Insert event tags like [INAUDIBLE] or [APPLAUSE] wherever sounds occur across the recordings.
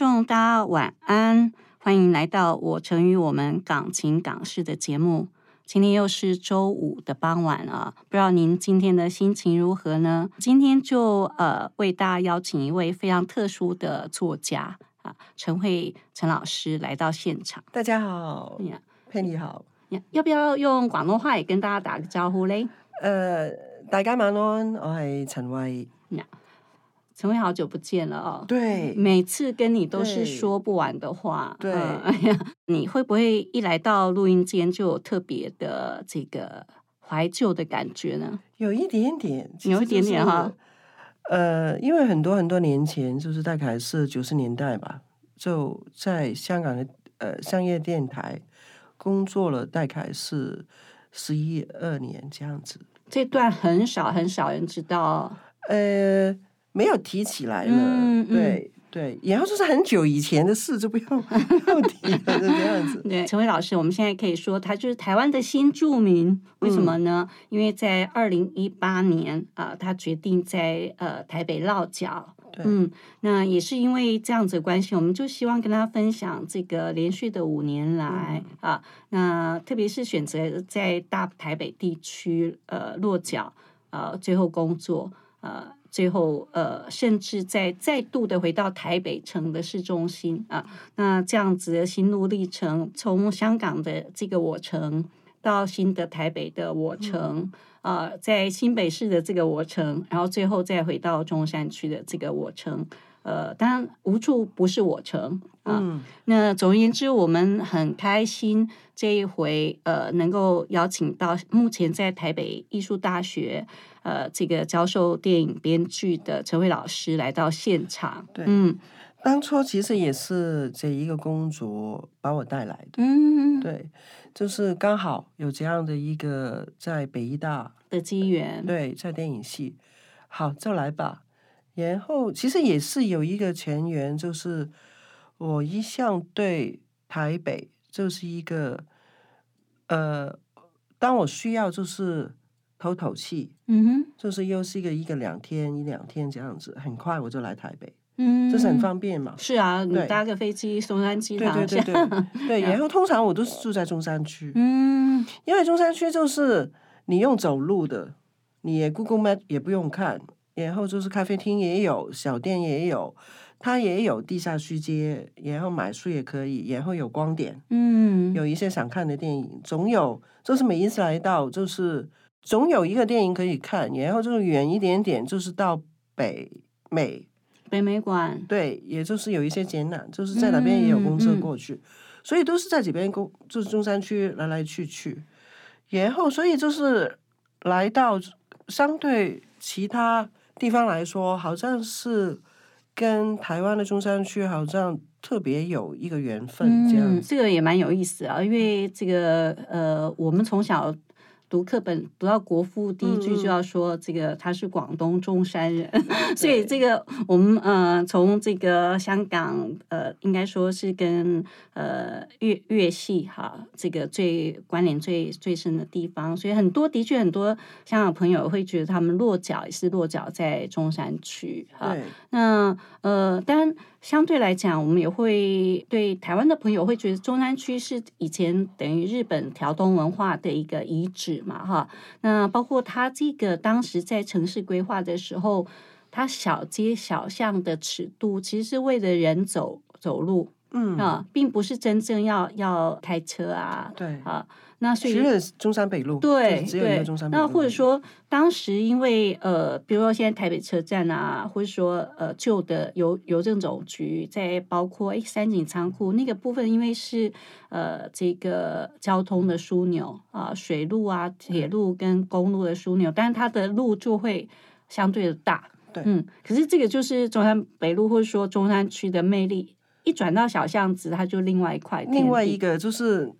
众，大家晚安，欢迎来到我成与我们港情港事的节目。今天又是周五的傍晚啊，不知道您今天的心情如何呢？今天就呃为大家邀请一位非常特殊的作家啊，陈慧陈老师来到现场。大家好，呀佩妮好。呀要不要用广东话也跟大家打个招呼嘞？呃、大家晚安，我係陳慧。陈慧好久不见了哦。对，每次跟你都是对说不完的话，对嗯哎呀，[LAUGHS] 你会不会一来到录音间就有特别的这个怀旧的感觉呢？有一點點，其實有一点点哈。呃，因为很多很多年前，就是大概是九十年代吧，就在香港的呃商业电台工作了，大概是十一二年这样子。这段很少很少人知道，呃，沒有提起来了，嗯嗯對對，然後就是很久以前的事，就不用不用提了，就這樣子。[LAUGHS] 对，陈伟老师，我们现在可以说他就是台湾的新著民。为什么呢？因为在二零一八年啊、呃他决定在呃台北落腳。對嗯，那也是因为这样子的關係，我们就希望跟他分享这个连续的五年來、啊，那特别是选择在大台北地区呃落脚，呃最后工作，呃最后呃甚至再再度的回到台北城的市中心啊，那这样子的心路历程，从香港的这个我城到新的台北的我城。呃，在新北市的这个我城，然后最后再回到中山区的这个我城，呃，当然無處不是我城啊。嗯，那总而言之，我们很开心这一回呃能够邀请到目前在台北艺术大學呃这个教授电影编剧的陈慧老师来到现场。对嗯当初其实也是这一个工作把我带来的。嗯，对，就是刚好有这样的一个在北医大，的机缘。对，在电影系，好就来吧。然后其实也是有一个前缘，就是我一向对台北就是一个，呃，当我需要就是透透气，嗯哼，就是又是一个一个两天一两天这样子，很快我就来台北，嗯，這是很方便嘛。是啊，你搭个飞机，松山機場對對對對對，[LAUGHS] 然后通常我都是住在中山区。嗯，因为中山区就是你用走路的，你也 Google Map 也不用看，然后就是咖啡厅也有，小店也有，它也有地下区街，然后买书也可以，然后有光点，嗯，有一些想看的电影，总有，就是每一次来到，就是總有一个电影可以看，然后就是远一点点，就是到北美，北美馆。对，也就是有一些展览，就是在那边也有公车过去，所以都是在这边公，就是中山区来来去去，然后所以就是来到相对其他地方来说，好像是跟台湾的中山区好像特别有一个缘分，这样嗯，子。這個也蛮有意思啊，因为这个呃，我们从小讀課本读到国父，第一句就要说这个他是广东中山人，[LAUGHS] 所以这个我们呃从这个香港呃应该说是跟呃粤粤系哈这个最关联最最深的地方，所以很多的确很多香港朋友会觉得他们落脚也是落脚在中山区哈。那呃，當然相对来讲，我们也会对台湾的朋友会觉得中山区是以前等于日本條東文化的一个遗址嘛，哈。那包括它这个当时在城市规划的时候，它小街小巷的尺度其实是为了人走走路，嗯，啊，并不是真正要要开车啊，对，啊，那所以只有中山北路，对只有一个对中山，北路。那或者，说当时因为呃，比如说现在台北车站啊，或者说呃旧的邮邮政总局，在包括诶三井仓库那个部分，因为是呃这个交通的枢纽啊、水路啊、铁路跟公路的枢纽，但是它的路就会相对的大。对嗯，可是这个就是中山北路或者说中山区的魅力，一转到小巷子，它就另外一块。另外一个就是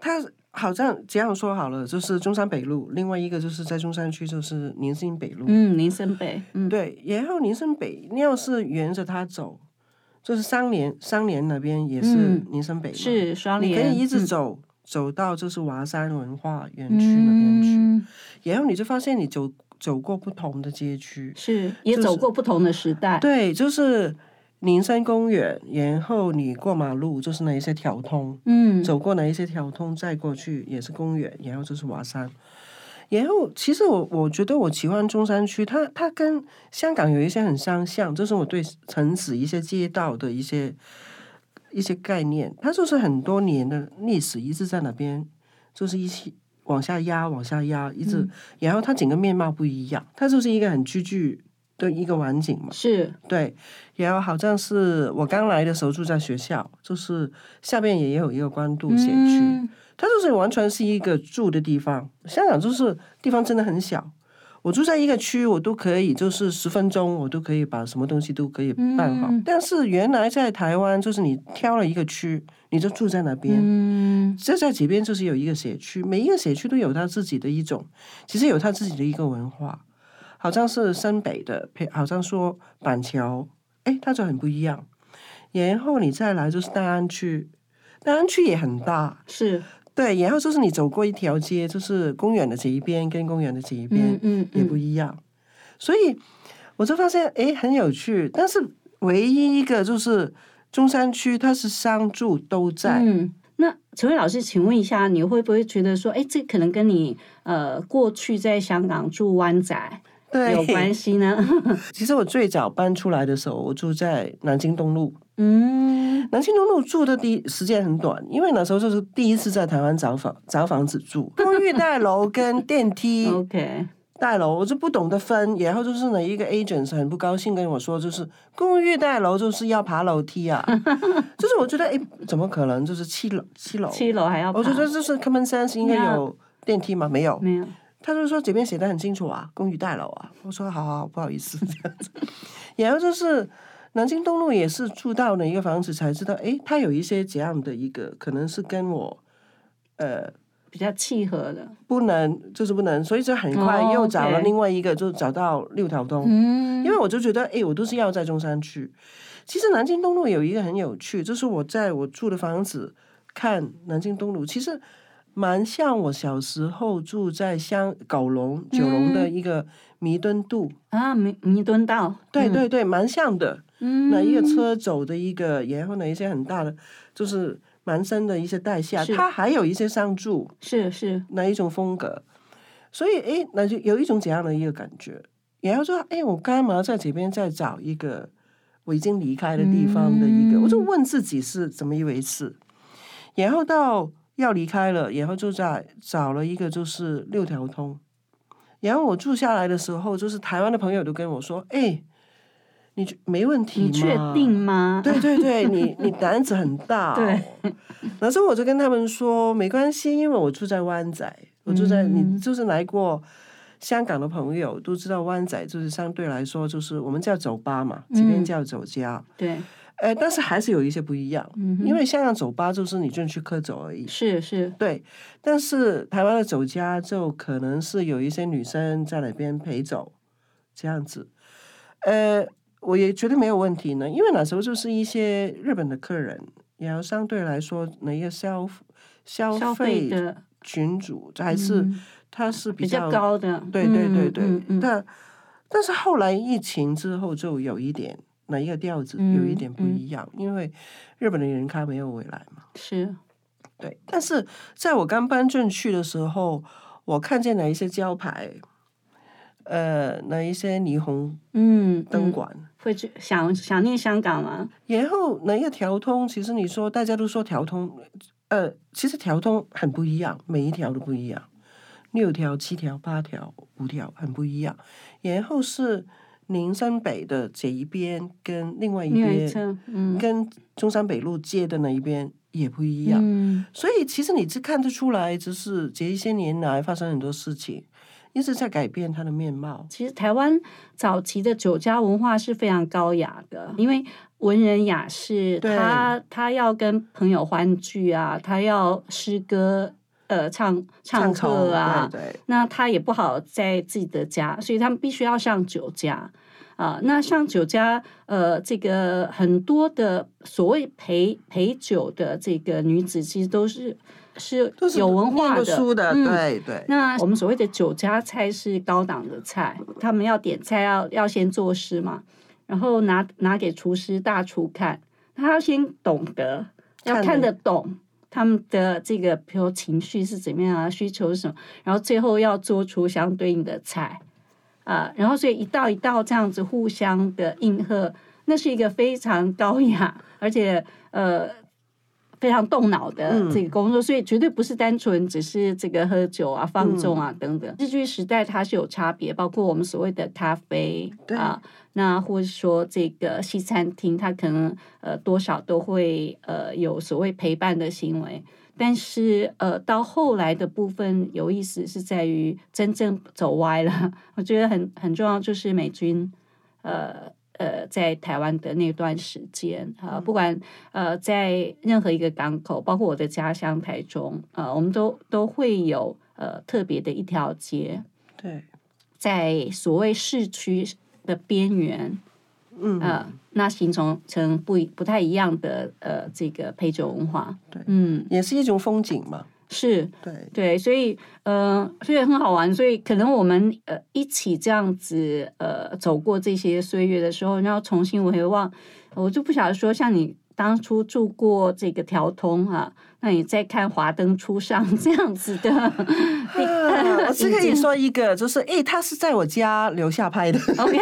它好像这样说好了，就是中山北路，另外一个就是在中山区就是宁新北路。嗯，林森北，嗯，对，然后宁森北，你要是沿着它走，就是三联三联那边也是嗯宁森北嘛，是双联，你可以一直嗯。走、走到就是华山文化园区那边去，嗯。然后你就发现你走走过不同的街区，是也走过不同的时代，对，就是宁山公园，然后你过马路就是那一些条通，嗯，走过哪一些条通，再过去也是公园，然后就是华山。然后，其实我我觉得我喜欢中山区，它它跟香港有一些很相像，就是我对城市一些街道的一些一些概念，它就是很多年的历史一直在那边，就是一起往下压，往下压，一直，然后它整个面貌不一样，它就是一个很居居的一个晚景嘛。是对，然后好像是我刚来的时候住在学校，就是下面也有一个关渡社区，嗯它就是完全是一个住的地方。香港就是地方真的很小，我住在一个区，我都可以就是十分钟，我都可以把什么东西都可以办好。嗯但是原来在台湾，就是你挑了一个区，你就住在那边。嗯这在这边就是有一个社区，每一个社区都有它自己的一种，其实有它自己的一个文化。好像是深北的，好像说板桥，哎，它就很不一样。然后你再来就是大安区，大安区也很大，是，对。然后就是你走过一条街，就是公园的这一边跟公园的这一边嗯嗯也不嗯，一样，所以我就发现哎很有趣。但是唯一一个就是中山区，它是商住都在，嗯。那陈慧老师，请问一下，你会不会觉得说，哎，这可能跟你呃过去在香港住湾仔对，有关系呢？[LAUGHS] 其实我最早搬出来的时候，我住在南京东路。嗯。南京东路住的第时间很短，因为那时候就是第一次在台湾找房找房子住，公寓大楼跟电梯，[LAUGHS] OK，大楼我就不懂得分，然后就是呢一个 agent 很不高兴跟我说，就是公寓大楼就是要爬楼梯啊，[LAUGHS] 就是我觉得哎怎么可能？就是七楼七楼，七楼还要爬，我觉得就是 common sense 应该有电梯吗？没有，没有，他就说这边写的很清楚啊，公寓大楼啊。我说好好好，不好意思这样子。然后就是南京东路也是住到了一个房子才知道，哎，它有一些这样的一个，可能是跟我呃比较契合的，不能，就是不能，所以就很快哦又找了另外一个，就找到六条东。嗯因为我就觉得，哎，我都是要在中山区。其实南京东路有一个很有趣，就是我在我住的房子看南京东路，其实蛮像我小时候住在香九龙九龙的一个弥敦道，啊，弥弥敦道，对对对，蛮像的。嗯，那一个车走的一个，然后呢一些很大的，就是蛮深的一些代下，它还有一些商住是是，哪一种风格，所以诶，那就有一种怎样的一个感觉。然后说，哎，我干嘛在这边再找一个我已经离开的地方的一个？嗯我就问自己是怎么一回事。然后到要离开了，然后就在找了一个就是六条通。然后我住下来的时候，就是台湾的朋友都跟我说：“哎，你没问题吗？你确定吗？对对对，你 [LAUGHS] 你胆子很大、哦。对，然后我就跟他们说没关系，因为我住在湾仔，我住在、嗯你就是来过香港的朋友都知道湾仔就是相对来说就是我们叫酒吧嘛，这边嗯叫酒家，对，呃，但是还是有一些不一样，嗯因为香港酒吧就是你进去喝酒而已。是是，对，但是台湾的酒家就可能是有一些女生在那边陪酒，这样子，呃，我也觉得没有问题呢，因为那时候就是一些日本的客人，然后相对来说那一个消消消费费的群主还是、嗯他是比较较高的，对对对嗯对，但但是后来疫情之后就有一点那一个调子有一嗯点不嗯一样，因为日本的人咖没有回来嘛。是，对，但是在我刚搬进去的时候，我看见了一些招牌，呃那一些霓虹灯管。会去想想念香港吗？然后哪一个调通，其实你说大家都说调通，呃，其实调通很不一样，每一条都不一样，六条、七条、八条、五条很不一样。然后是林森北的这一边跟另外一边，跟中山北路街的那一边也不一样。嗯所以其实你是看得出来，就是这一些年来发生很多事情，一直在改变它的面貌。其实台湾早期的酒家文化是非常高雅的，因为文人雅士，他他要跟朋友欢聚啊，他要诗歌呃唱唱歌啊，对对，那他也不好在自己的家，所以他们必须要上酒家啊、那上酒家，呃，这个很多的所谓陪陪酒的这个女子，其实都是是有文化的，过书的，嗯对对。那我们所谓的酒家菜是高档的菜，他们要点菜要要先作诗嘛，然后拿拿给厨师大厨看，他要先懂得，要看得懂他们的这个，比如情绪是怎么样啊，需求是什么，然后最后要做出相对应的菜啊、然后所以一道一道这样子互相的应和，那是一个非常高雅，而且呃。非常动脑的嗯这个工作，所以绝对不是单纯只是这个喝酒啊、放纵啊等等。日剧时代它是有差别，包括我们所谓的咖啡啊，那或者说这个西餐厅，它可能呃多少都会呃有所谓陪伴的行为。但是呃，到后来的部分有意思是在于真正走歪了。[LAUGHS] 我觉得很很重要，就是美军呃呃在台湾的那段时间啊、不管呃在任何一个港口，包括我的家乡台中，呃，我们都都会有呃特别的一条街，对，在所谓市区的边缘，嗯，呃，那形成成不不太一样的呃这个陪酒文化，对。嗯，也是一种风景嘛。是对，对，所以呃，所以很好玩，所以可能我们呃一起这样子呃走过这些岁月的时候，然后重新回望，我就不晓得说像你当初住过这个条通啊，那你再看华灯初上 [LAUGHS] 这样子的，[LAUGHS] 啊我只 [LAUGHS] 可以说一个，就是诶，他是在我家楼下拍的，OK，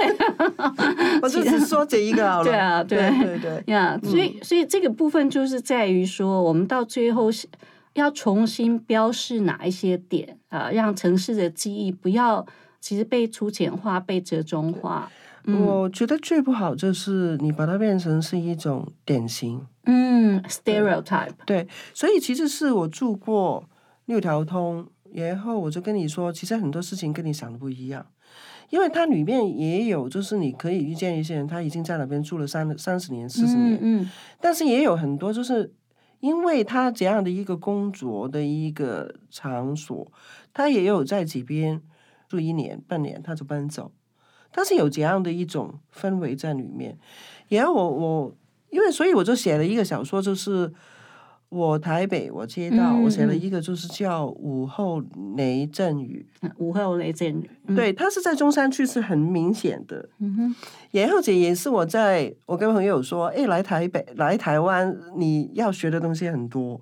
我就是说这一个好了。对啊对对对对，呀所以所以这个部分就是在于说，我们到最后是要重新标示哪一些点啊、让城市的记忆不要其实被粗浅化、被折中化。嗯我觉得最不好就是你把它变成是一种典型。嗯，stereotype，对，所以其实是我住过六条通，然后我就跟你说，其实很多事情跟你想的不一样，因为它里面也有，就是你可以遇见一些人，他已经在那边住了三三十年、四十年，嗯但是也有很多就是因为他这样的一个工作的一个场所，他也有在这边住一年半年，他就搬走，但是有这样的一种氛围在里面。然后我我因为所以我就写了一个小说，就是我台北我街道，嗯我写了嗯一个就是叫午后雷阵雨，嗯，午后雷阵雨，嗯，对，它是在中山区是很明显的。嗯哼，然后姐也是我在我跟朋友说，哎，来台北来台湾，你要学的东西很多。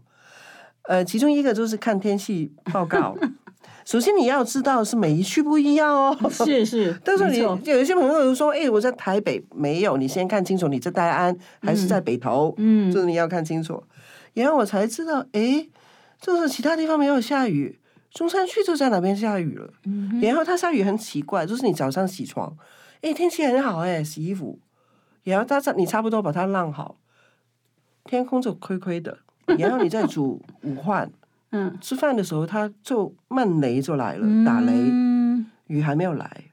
呃，其中一个就是看天气报告。[LAUGHS] 首先你要知道是每一区不一样哦。是是，但是你有一些朋友就说，哎，我在台北没有，你先看清楚你在大安还是在北投，嗯就是你要看清楚。然后我才知道，哎，就是其他地方没有下雨，中山区就在哪边下雨了。嗯然后它下雨很奇怪，就是你早上起床，哎，天气很好哎，洗衣服，然后它你差不多把它晾好，天空就灰灰的，然后你再煮午饭，[LAUGHS] 嗯，吃饭的时候它就闷雷就来了，打雷，嗯雨还没有来，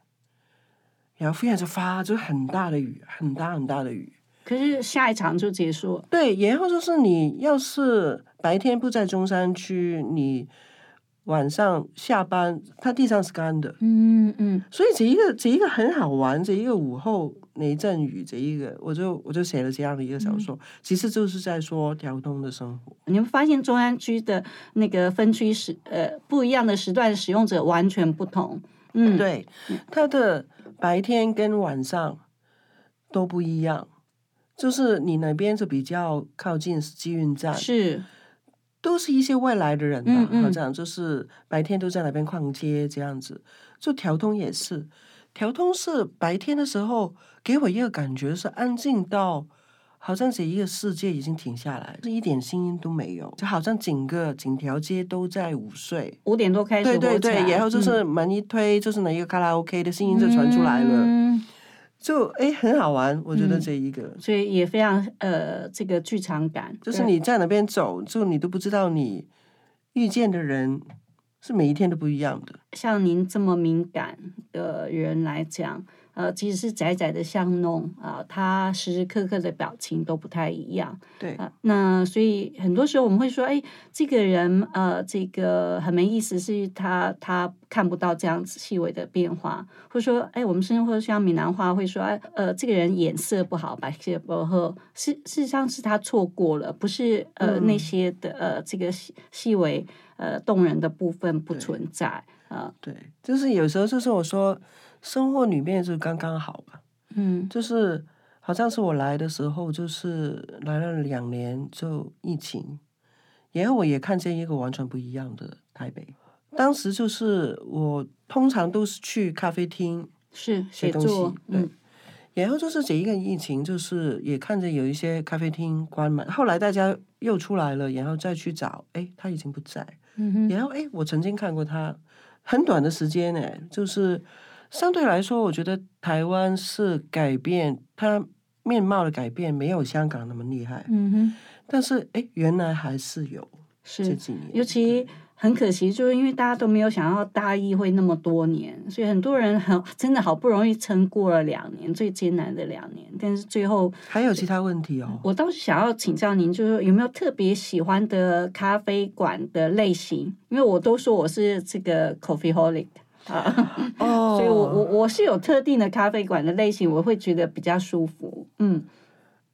然后忽然就发就很大的雨，很大很大的雨。可是下一场就结束了，对，然后就是你要是白天不在中山区，你晚上下班，它地上是干的。嗯嗯。所以这一个这一个很好玩，这一个午后雷阵雨，这一个我就我就写了这样的一个小说，其实就是在说调东的生活。你会发现中山区的那个分区时呃不一样的时段使用者完全不同，嗯，对，它的白天跟晚上都不一样，就是你那边就比较靠近机运站，是，都是一些外来的人吧，嗯嗯好像就是白天都在那边逛街这样子。就调通也是，调通是白天的时候给我一个感觉是安静到，好像这一个世界已经停下来，是一点声音都没有，就好像整个整条街都在午睡。五点多开始对对对，然后就是门一推，就是那一个卡拉 OK 的声音就传出来了，嗯就哎很好玩，我觉得嗯这一个。所以也非常呃这个剧场感，就是你在那边走，就你都不知道你遇见的人是每一天都不一样的。像您这么敏感的人来讲，呃，即使是窄窄的巷弄啊、他时时刻刻的表情都不太一样对，啊、那所以很多时候我们会说，哎，这个人呃，这个很没意思，是他他看不到这样子细微的变化，或者说，哎，我们生活像闽南话会说，哎，呃，这个人眼色不好，白色不好，事事实上是他错过了，不是呃、嗯。那些的呃这个细细微呃动人的部分不存在。啊，对，就是有时候就是我说，生活里面是刚刚好吧，嗯就是好像是我来的时候，就是来了两年就疫情，然后我也看见一个完全不一样的台北。当时就是我通常都是去咖啡厅是写写东西，，对。嗯然后就是这一个疫情，就是也看着有一些咖啡厅关门，后来大家又出来了，然后再去找，哎，他已经不在。嗯哼，然后哎，我曾经看过他，很短的时间呢，就是相对来说，我觉得台湾是改变它面貌的改变没有香港那么厉害，嗯哼，但是哎，原来还是有这是，几年，尤其很可惜，就是因为大家都没有想到大一会那么多年，所以很多人很真的好不容易撑过了两年，最艰难的两年，但是最后还有其他问题哦。我倒是想要请教您，就是说有没有特别喜欢的咖啡馆的类型？因为我都说我是这个 coffee holic 啊，[LAUGHS] 哦，所以我我我是有特定的咖啡馆的类型，我会觉得比较舒服。嗯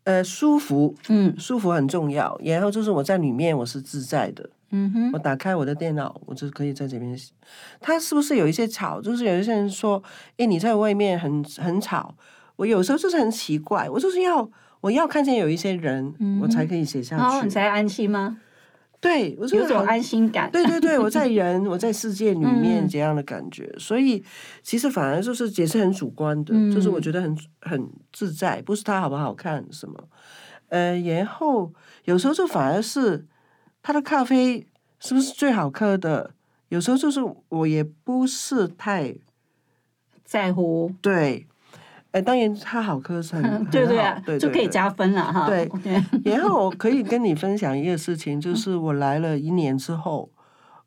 呃舒服，嗯舒服很重要。然后就是我在里面我是自在的，嗯哼我打开我的电脑，我就可以在这边写。它是不是有一些吵？就是有一些人说，哎，你在外面很很吵。我有时候就是很奇怪，我就是要我要看见有一些人，嗯我才可以写下去然后你。才安心吗？对，我就有种安心感。对对对，我在 [LAUGHS] 人，我在世界里面嗯这样的感觉，所以其实反而就是也是很主观的，就是我嗯。觉得很很自在，不是它好不好看什么，呃，然后有时候就反而是他的咖啡是不是最好喝的，有时候就是我也不是太在乎，对，呃，当然他好喝是 [LAUGHS] 很很对对啊，对对对就可以加分了哈。对然后我可以跟你分享一个事情，就是我来了一年之后，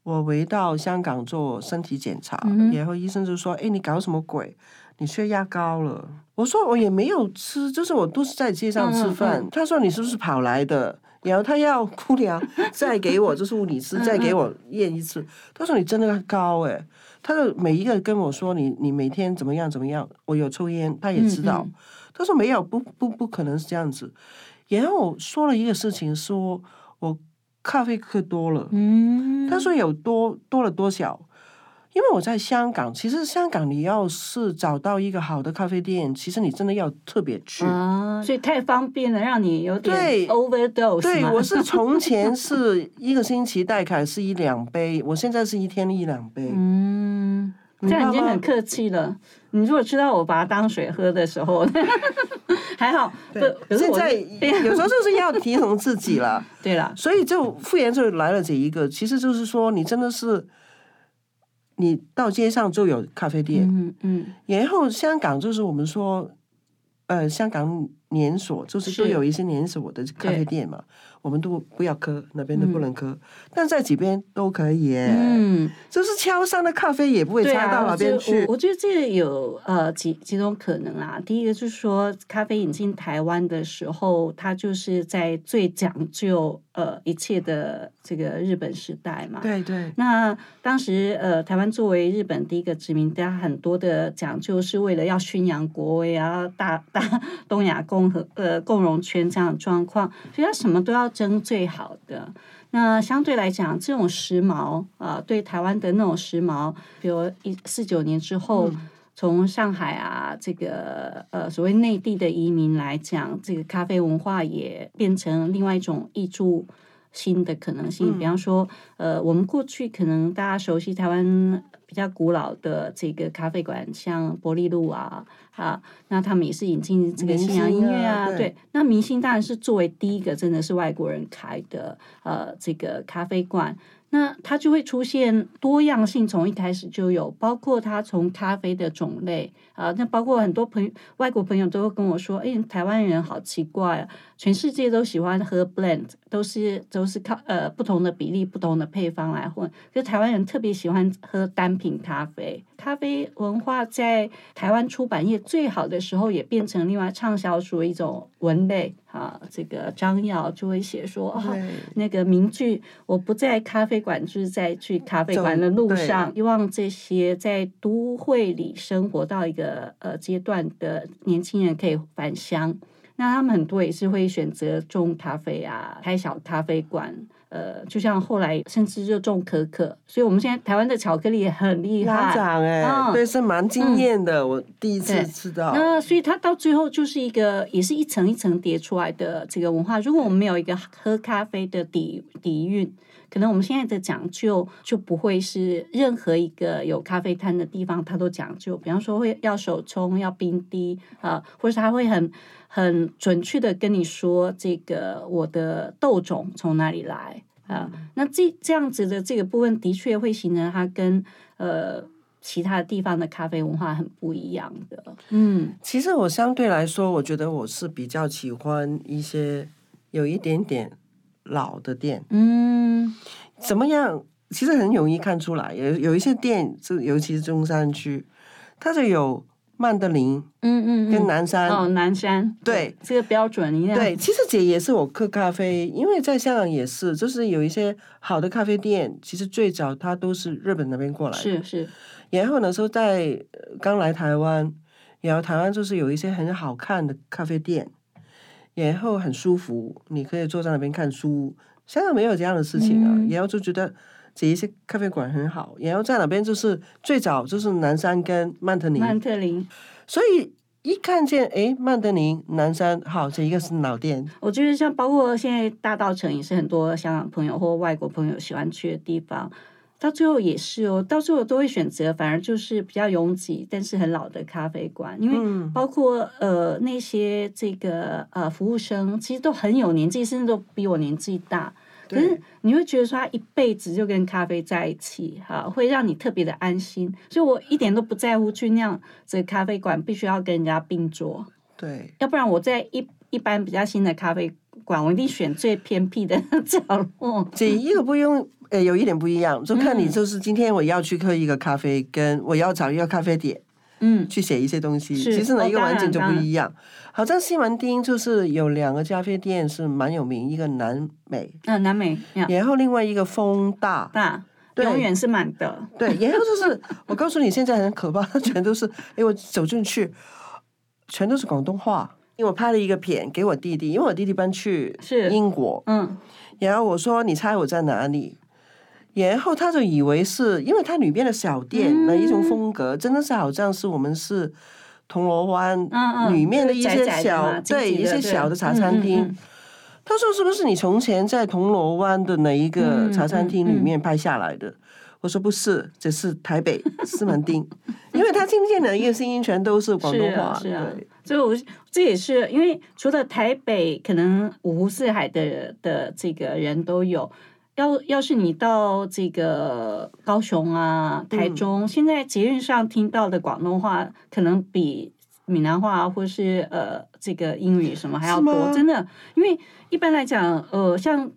我回到香港做身体检查，嗯然后医生就说：“哎，你搞什么鬼？你血压高了。”我说：“我也没有吃，就是我都是在街上吃饭。他说：“你是不是跑来的？”然后他要姑娘再给我，就是物理师再给我验一次。他说：“你真的高哎、他就每一个跟我说你你每天怎么样怎么样，我有抽烟，他也知道。嗯嗯他说没有，不不不可能是这样子。然后我说了一个事情，说我咖啡喝多了。嗯，他说有多多了多少？因为我在香港，其实香港你要是找到一个好的咖啡店，其实你真的要特别去。啊，所以太方便了，让你有点对 overdose 对，我是从前 [LAUGHS] 是一个星期大概是一两杯，我现在是一天一两杯。嗯，你这样已经很客气了。你如果知道我把它当水喝的时候，[LAUGHS] 还好。不对，现在是有时候就是要提醒自己了。对了，所以就复原就来了这一个，其实就是说你真的是，你到街上就有咖啡店，嗯嗯，然后香港就是我们说，呃，香港连锁就是是都有一些连锁的咖啡店嘛，我们都不要磕，哪边都不能喝，但在几边都可以耶，嗯，就是敲上的咖啡也不会差到哪边去我。我觉得这个有呃几几种可能啦。第一个就是说，咖啡引进台湾的时候，它就是在最讲究呃一切的这个日本时代嘛。对对那当时呃，台湾作为日本第一个殖民地，它很多的讲究是为了要宣扬国威啊，大大 [LAUGHS] 东亚共和呃共荣圈这样的状况，所以它什么都要争最好的。那相对来讲，这种时髦啊、呃对台湾的那种时髦，比如一四九年之后。从上海啊，这个呃所谓内地的移民来讲，这个咖啡文化也变成另外一种挹注新的可能性。比方说，呃，我们过去可能大家熟悉台湾比较古老的这个咖啡馆，像伯利路啊啊，那他们也是引进这个明西洋音乐啊，对。那明星当然是作为第一个真的是外国人开的呃这个咖啡馆。那它就会出现多样性，从一开始就有，包括它从咖啡的种类啊，那包括很多朋友外国朋友都会跟我说，哎，台湾人好奇怪啊，全世界都喜欢喝 blend，都是都是靠呃不同的比例、不同的配方来混，就台湾人特别喜欢喝单品咖啡。咖啡文化在台湾出版业最好的时候，也变成另外畅销书一种文类啊。这个张耀就会写说，那个名句“我不在咖啡馆，就是在去咖啡馆的路上”。希望这些在都会里生活到一个呃阶段的年轻人可以返乡。那他们很多也是会选择种咖啡啊，开小咖啡馆。呃，就像后来甚至就种可可，所以我们现在台湾的巧克力也很厉拉害。长哎，嗯对，是蛮惊艳的。我第一次对吃到，那所以它到最后就是一个，也是一层一层叠出来的这个文化。如果我们没有一个喝咖啡的底底蕴，可能我们现在的讲究就不会是任何一个有咖啡摊的地方它都讲究。比方说会要手冲，要冰滴啊、或者是他会很很准确的跟你说这个我的豆种从哪里来啊、那这这样子的这个部分的确会形成它跟呃。其他地方的咖啡文化很不一样的，嗯，其实我相对来说，我觉得我是比较喜欢一些有一点点老的店。嗯，怎么样？其实很容易看出来，有有一些店，就尤其是中山区，它就有曼德林嗯嗯，跟南山。哦，南山，对这个标准一样，对，其实姐也是我喝咖啡，因为在香港也是，就是有一些好的咖啡店，其实最早它都是日本那边过来的。是是，然后那时候在呃刚来台湾，然后台湾就是有一些很好看的咖啡店，然后很舒服，你可以坐在那边看书。香港没有这样的事情啊，嗯然后就觉得这一些咖啡馆很好，然后在那边就是最早就是南山跟曼特宁，曼特林，所以一看见诶曼特林、南山，好，这一个是老店，我觉得像包括现在大道城也是很多香港朋友或外国朋友喜欢去的地方。到最后也是哦，到最后都会选择，反而就是比较拥挤，但是很老的咖啡馆，因为嗯包括呃那些这个呃服务生，其实都很有年纪，甚至都比我年纪大。可是你会觉得说他一辈子就跟咖啡在一起，哈，会让你特别的安心。所以我一点都不在乎去那样这个咖啡馆必须要跟人家并桌，对。要不然我在一一般比较新的咖啡馆，我一定选最偏僻的 [LAUGHS] 角落。这一个不用，呃，有一点不一样，就看你嗯就是今天我要去喝一个咖啡，跟我要找一个咖啡点嗯，去写一些东西，其实呢一个环境就不一样。好像西门町就是有两个咖啡店是蛮有名，一个南美，嗯南美然后另外一个风大，大对永远是满的。对，然后就是我告诉你，现在很可怕，它全都是，哎，我走进去，全都是广东话。因为我拍了一个片给我弟弟，因为我弟弟搬去是英国，嗯，然后我说你猜我在哪里？然后他就以为是因为它里面的小店那一种风格，真的是好像是我们是铜锣湾里面的一些小嘛对一些小的茶餐厅。他说：“是不是你从前在铜锣湾的哪一个嗯茶餐厅嗯里面拍下来的？”我说：“不是，这是台北 [LAUGHS] 西门町，因为他听见的一个声音全都是广东是话。啊是啊对，所以我这也是因为除了台北，可能五湖四海的的这个人都有。要要是你到这个高雄啊、台中，现在捷运上听到的广东话，可能比闽南话或是呃这个英语什么还要多，真的。因为一般来讲，呃，像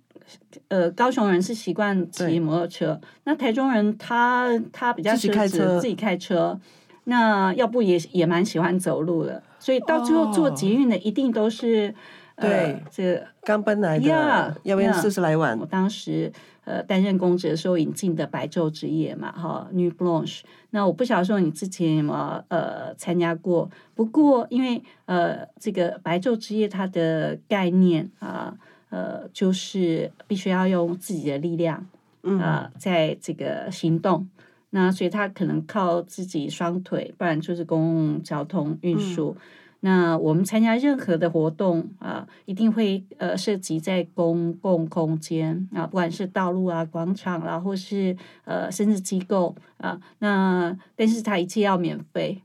呃高雄人是习惯骑摩托车，那台中人他他比较自己开车自己开车，那要不也也蛮喜欢走路的，所以到最后坐哦。捷运的一定都是、对呃、这刚搬来的不然 yeah 四十来万我。当时呃担任公职的时候引进的白昼之夜嘛，哈，New Blanche。那我不晓得说你之前有没有呃参加过，不过因为呃这个白昼之夜它的概念啊呃就是必须要用自己的力量嗯，啊、在这个行动。那所以他可能靠自己双腿，不然就是公共交通运输。那我们参加任何的活动啊，一定会呃涉及在公共空间啊，不管是道路啊、广场啦、或是呃甚至机构啊，那但是它一切要免费。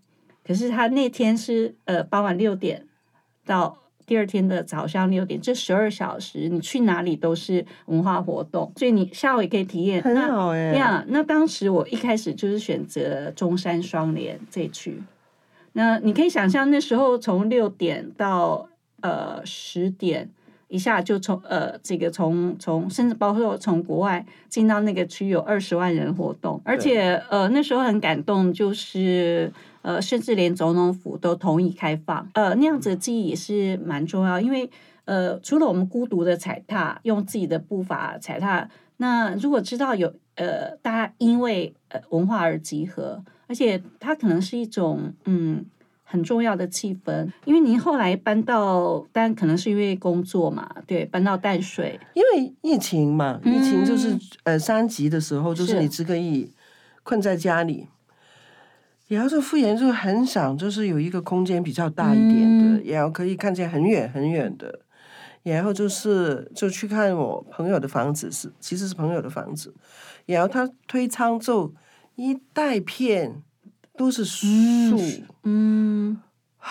可是他那天是呃傍晚六点到第二天的早上六点，这十二小时你去哪里都是文化活动，所以你下午也可以体验。很好哎、呀那当时我一开始就是选择中山双联这一区。那你可以想象，那时候从六点到呃十点，一下就从呃这个从从甚至包括从国外进到那个区有二十万人活动，而且呃那时候很感动，就是呃甚至连总统府都同意开放，呃那样子的记忆也是蛮重要，因为呃除了我们孤独的踩踏，用自己的步伐踩踏，那如果知道有呃大家因为呃文化而集合，而且它可能是一种嗯。很重要的气氛，因为您后来搬到，但可能是因为工作嘛，对，搬到淡水，因为疫情嘛，疫情就是、嗯呃三级的时候，就是是你只可以困在家里。然后这复原就很想，就是有一个空间比较大一点的，嗯然后可以看见很远很远的。然后就是就去看我朋友的房子，是其实是朋友的房子，然后他推仓就一大片都是树，嗯，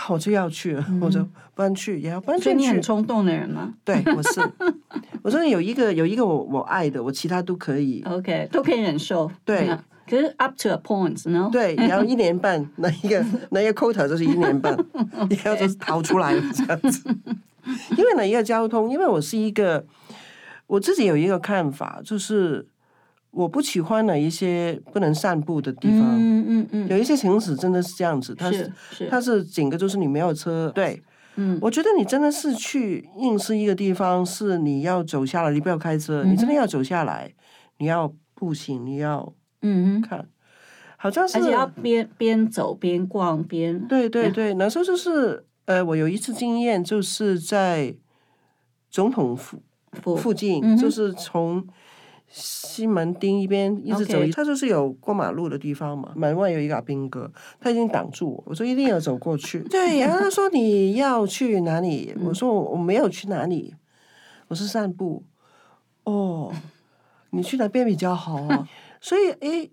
我就要去了，我就搬去，也要搬所以进去。你很冲动的人吗对，我是，[LAUGHS] 我说有一个有一个我我爱的，我其他都可以。？OK，都可以忍受，对嗯可是 up to a point 呢？对，[LAUGHS] 然后一年半，那一个那一个 quota 就是一年半，[LAUGHS] 然后就是逃出来了这样子。因为哪，一个交通，因为我是一个我自己有一个看法，就是我不喜欢哪一些不能散步的地方。嗯嗯嗯，有一些城市真的是这样子，它是是，它是整个就是你没有车，对。嗯。我觉得你真的是去硬是一个地方，是你要走下来，你不要开车，你真的要走下来，你要步行，你要嗯哼，看，好像是而且要边边走边逛边，对对对，那时候就是呃，我有一次经验，就是在总统府附附近，嗯就是从西门町一边一直走它就是有过马路的地方嘛，门外有一个兵哥，他已经挡住我，我说一定要走过去。[LAUGHS] 对，然 [LAUGHS] 后他说你要去哪里？我说我我没有去哪里，我是散步。哦，[LAUGHS] 你去哪边比较好啊？所以诶。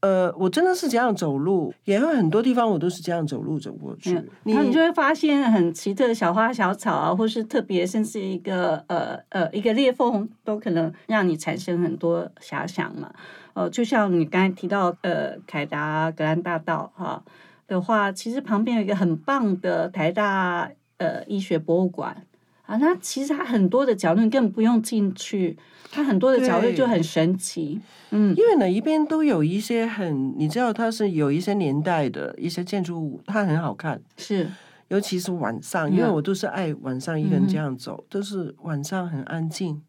呃，我真的是这样走路，也会很多地方我都是这样走路走过去。嗯然后你就会发现很奇特的小花小草啊，或是特别，甚至一个呃呃一个裂缝，都可能让你产生很多遐想嘛。呃，就像你刚才提到呃凯达格兰大道哈、的话，其实旁边有一个很棒的台大呃医学博物馆啊，那其实它很多的角落你根本不用进去，它很多的角落就很神奇。嗯因为哪一边都有一些很，你知道它是有一些年代的一些建筑物，它很好看，是尤其是晚上，因为我都是爱晚上一个人这样走，都是晚上很安静，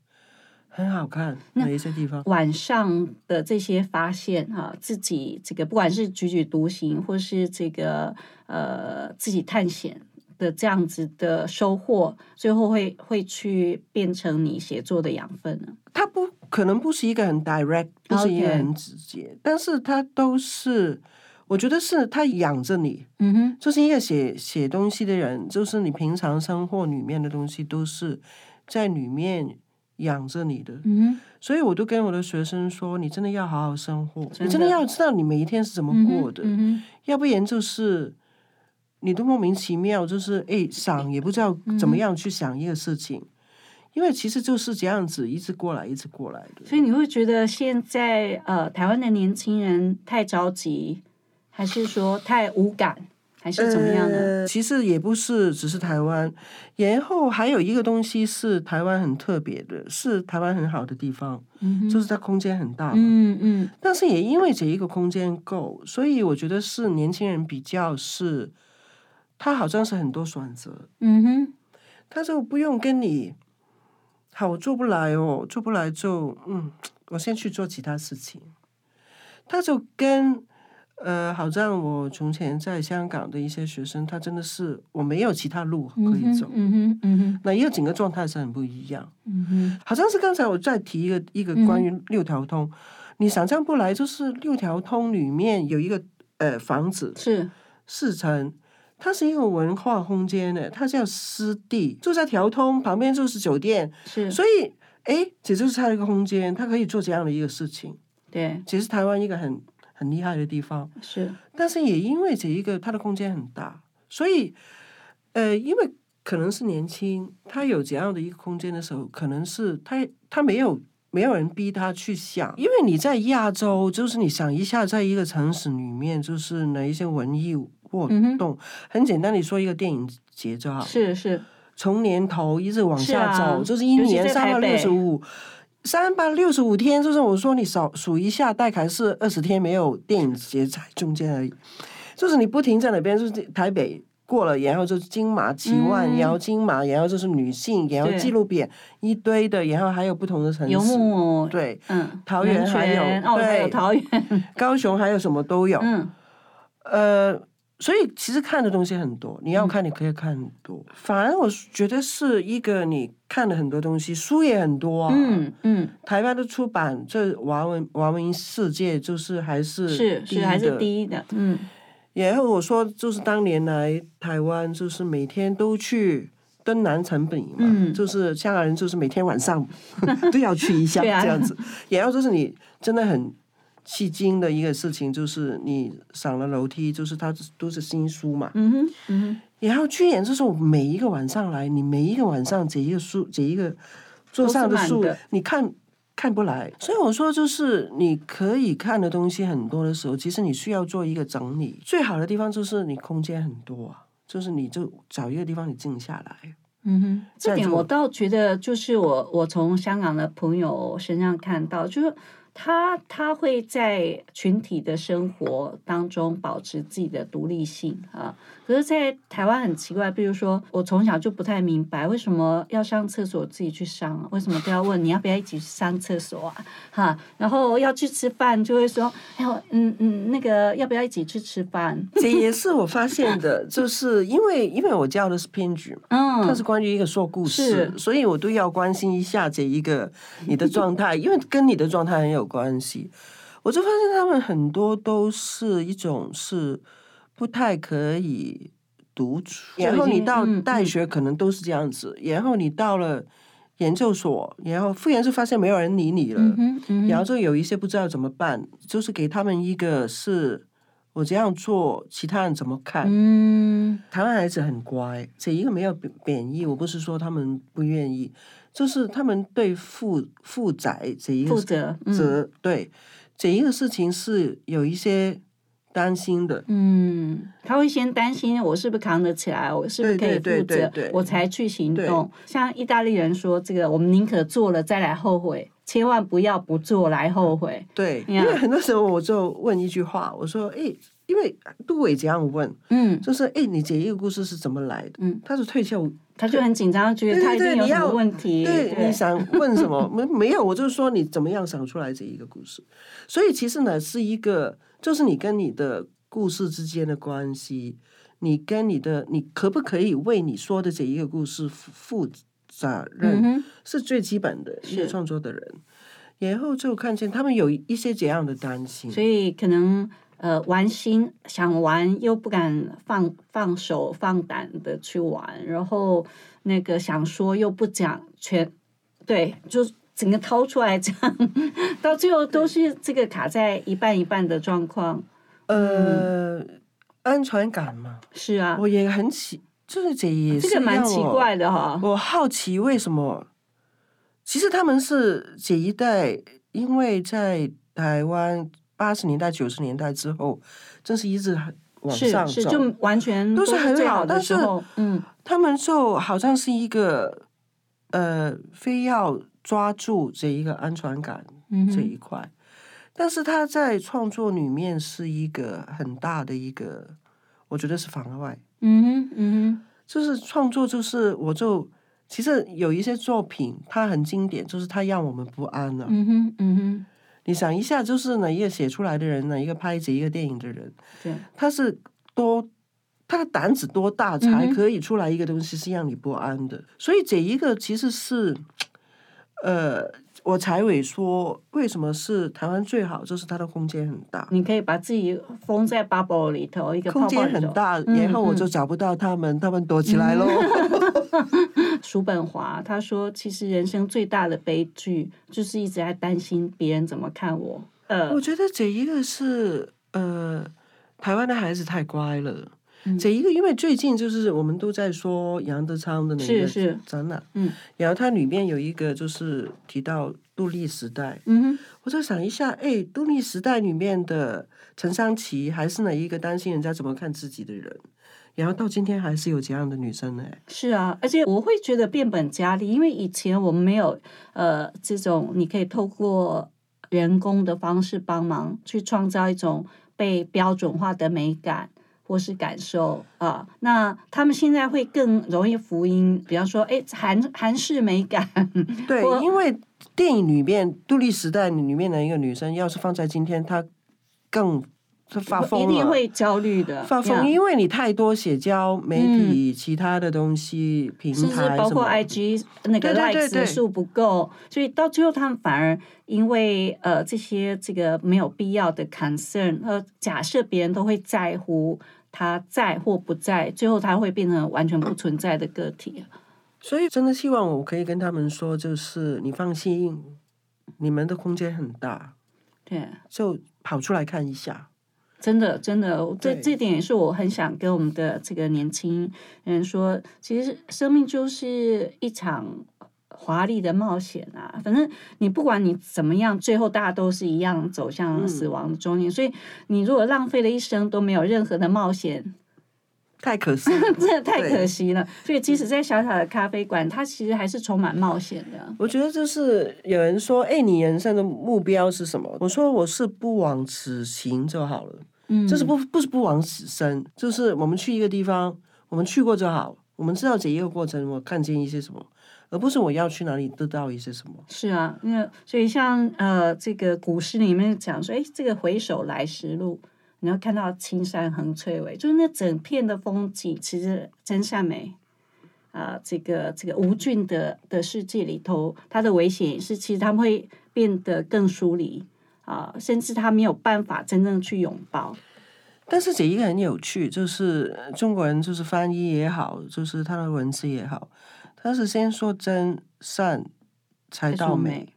很好看那哪一些地方。晚上的这些发现哈、自己这个不管是踽踽独行，或是这个呃自己探险的这样子的收获，最后会会去变成你写作的养分呢？它不可能不是一个很 direct，不是一个很直接但是它都是，我觉得是他养着你，嗯哼，就是一个写写东西的人，就是你平常生活里面的东西都是在里面养着你的。嗯哼，所以我都跟我的学生说，你真的要好好生活，真你真的的要知道你每一天是怎么嗯过的，哼，嗯要不然就是你都莫名其妙，就是哎想也不知道怎么样去想一个事情，因为其实就是这样子一直过来，一直过来的。。所以你会觉得现在呃台湾的年轻人太着急，还是说太无感，还是怎么样呢？呃？其实也不是只是台湾，然后还有一个东西是台湾很特别的，是台湾很好的地方，嗯哼就是它空间很大嘛。嗯嗯但是也因为这一个空间够，所以我觉得是年轻人比较是，他好像是很多选择，嗯哼，他就不用跟你，好我做不来哦，做不来就嗯，我先去做其他事情。他就跟呃，好像我从前在香港的一些学生，他真的是我没有其他路可以走，嗯哼嗯哼。那一个整个状态是很不一样。嗯哼。好像是刚才我再提一个一个关于六条通，你想象不来，就是六条通里面有一个呃房子是，四层，它是一个文化空间的，它叫湿地，住在条通旁边就是酒店，是，所以哎，这就是它的一个空间，它可以做这样的一个事情，对，其实台湾一个很很厉害的地方。是，但是也因为这一个它的空间很大，所以呃，因为可能是年轻，他有这样的一个空间的时候，可能是他他没有没有人逼他去想，因为你在亚洲，就是你想一下，在一个城市里面，就是哪一些文艺活嗯动，很简单，你说一个电影节就好，是是，从年头一直往下走，啊就是一年三百六十五。三百六十五天，就是我说你少数一下，大概是二十天没有电影节在中间而已。就是你不停在那边，就是台北过了，然后就是金马、奇万，嗯然后金马，然后就是女性，然后对纪录片一堆的，然后还有不同的城游市，牧，对，嗯，桃园还有权哦，还有对桃园，高雄还有什么都有。嗯，呃，所以其实看的东西很多，你要看你可以看很多。反而我觉得是一个你看了很多东西，书也很多啊。嗯嗯，台湾的出版，这华文华文世界就是还是是是还是第一的，嗯，然后我说，就是当年来台湾，就是每天都去登南成本嘛，嗯就是香港人，就是每天晚上 [LAUGHS] 都要去一下 [LAUGHS] 啊这样子。然后就是你真的很戏精的一个事情，就是你上了楼梯，就是它都是新书嘛。嗯哼嗯哼，然后居然就是我每一个晚上来，你每一个晚上这一个书，这一个桌上的书你看看不来。所以我说，就是你可以看的东西很多的时候，其实你需要做一个整理。最好的地方就是你空间很多啊，就是你就找一个地方你静下来。嗯哼，这点我倒觉得，就是我我从香港的朋友身上看到，就是他他会在群体的生活当中保持自己的独立性啊。可是，在台湾很奇怪，比如说我从小就不太明白，为什么要上厕所自己去上啊？为什么都要问你要不要一起去上厕所啊？哈，然后要去吃饭就会说，哎呦，嗯嗯，那个要不要一起去吃饭？这也是我发现的，就是因为因为我教的是编剧嘛。嗯，它是关于一个说故事，所以我都要关心一下这一个你的状态，因为跟你的状态很有关系。我就发现他们很多都是一种是不太可以独处，然后你到大学可能都是这样子，然后你到了研究所，然后复研就发现没有人理你了，嗯嗯然后就有一些不知道怎么办，就是给他们一个是我这样做，其他人怎么看？嗯。台湾孩子很乖，这一个没有贬贬义，我不是说他们不愿意，就是他们对负负载这一个负责嗯。责对。这一个事情是有一些担心的。嗯，他会先担心我是不是扛得起来，我是不是可以负责对对对，我才去行动。像意大利人说，这个我们宁可做了再来后悔，千万不要不做来后悔。对，呀因为很多时候我就问一句话，我说：“哎，因为杜伟这样问，嗯，就是哎，你这一个故事是怎么来的？”嗯，他是退休他就很紧张，觉得他一定有问题。对，你想问什么？[LAUGHS] 没没有，我就说你怎么样想出来这一个故事。所以其实呢，是一个，就是你跟你的故事之间的关系，你跟你的，你可不可以为你说的这一个故事负负责任，嗯，是最基本的一个是创作的人。然后就看见他们有一些这样的担心，所以可能呃玩心想玩又不敢放放手放胆的去玩，然后那个想说又不讲全对，就整个掏出来这样，到最后都是这个卡在一半一半的状况。呃，安全感嘛，是啊，我也很奇，就是这也是这个蛮奇怪的哈。我好奇为什么？其实他们是这一代，因为在台湾八十年代、九十年代之后，真是一直很往是上走。是，就完全都是很最好但是时候，嗯他们就好像是一个呃，非要抓住这一个安全感嗯这一哼块，但是他在创作里面是一个很大的一个，我觉得是妨碍。嗯哼嗯哼。就是创作，就是我就其实有一些作品，它很经典，就是它让我们不安了、哼嗯哼嗯哼，你想一下，就是哪一个写出来的人，哪一个拍这一个电影的人，对，他是多，他的胆子多大才可以出来一个东西是让你不安的？所以这一个其实是，呃，我才委说为什么是台湾最好，就是它的空间很大。你可以把自己封在 bubble 里头，一个空间很大，嗯然后我就嗯找不到他们，他们躲起来喽。[LAUGHS] 叔本华他说，其实人生最大的悲剧就是一直在担心别人怎么看我。呃我，觉得这一个是呃，台湾的孩子太乖了。嗯这一个，因为最近就是我们都在说杨德昌的那个是是展览，嗯然后它里面有一个就是提到杜立时代，嗯哼，我在想一下，哎，杜立时代里面的陈商琪还是哪一个担心人家怎么看自己的人，然后到今天还是有这样的女生呢。是啊，而且我会觉得变本加厉，因为以前我们没有呃这种你可以透过人工的方式帮忙去创造一种被标准化的美感。或是感受啊，那他们现在会更容易福音，比方说，哎，韩韩式美感，[LAUGHS] 对，因为电影里面杜立时代里面的一个女生，要是放在今天，她更她发疯一，定会焦虑的，发疯，因为你太多社交媒体、其他的东西平台什么包括 IG 那个对对对 likes 数不够，所以到最后他们反而因为呃这些这个没有必要的 concern，呃假设别人都会在乎他在或不在，最后他会变成完全不存在的个体。所以真的希望我可以跟他们说，就是你放心，你们的空间很大，对，就跑出来看一下。真的真的，这这点也是我很想跟我们的这个年轻人说，其实生命就是一场。华丽的冒险啊，反正你不管你怎么样，最后大家都是一样走向死亡的终点。所以你如果浪费了一生都没有任何的冒险，[LAUGHS] 太可惜了，[LAUGHS] 真的太可惜了。所以即使在小小的咖啡馆，它其实还是充满冒险的。我觉得就是有人说，哎，你人生的目标是什么？我说我是不枉此行就好了。嗯，就是不不是不枉此生，就是我们去一个地方，我们去过就好，我们知道这一个过程我看见一些什么，而不是我要去哪里得到一些什么。是啊，那所以像呃这个古诗里面讲说，哎，这个回首来时路，你要看到青山横翠微，就是那整片的风景，其实真善美。啊、这个这个无菌的的世界里头，它的危险是，其实他们会变得更疏离啊、甚至他没有办法真正去拥抱。但是这一个很有趣，就是呃中国人就是翻译也好，就是他的文字也好，他是先说真善才到美，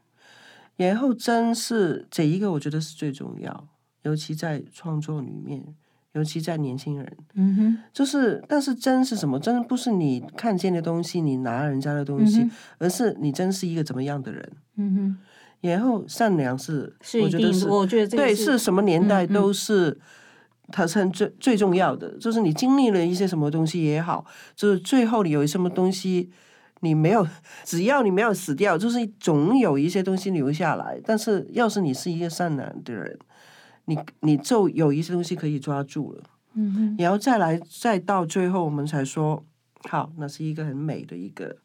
然后真是这一个我觉得是最重要，尤其在创作里面，尤其在年轻人。嗯哼，就是，但是真是什么？真不是你看见的东西，你拿人家的东西，嗯而是你真是一个怎么样的人。嗯哼，然后善良是，是，我觉得是，我觉得这个对，是是什么年代都是，它是很最最重要的。就是你经历了一些什么东西也好，就是最后你有什么东西你没有，只要你没有死掉，就是总有一些东西留下来。但是要是你是一个善良的人，你你就有一些东西可以抓住了。嗯哼，然后再来，再到最后，我们才说，好，那是一个很美的一个，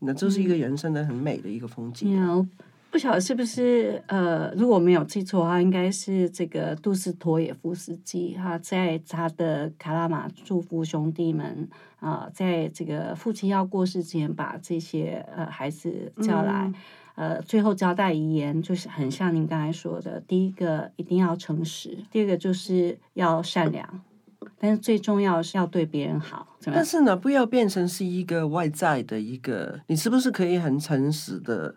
那这是一个人生的很美的一个风景。不晓得是不是呃，如果没有记错的话，应该是这个杜斯托也夫斯基，哈在他的卡拉马祝福兄弟们啊、在这个父亲要过世之前，把这些呃孩子叫来。呃，最后交代遗言就是很像您刚才说的，第一个一定要诚实，第二个就是要善良，但是最重要是要对别人好？但是呢，不要变成是一个外在的一个，你是不是可以很诚实的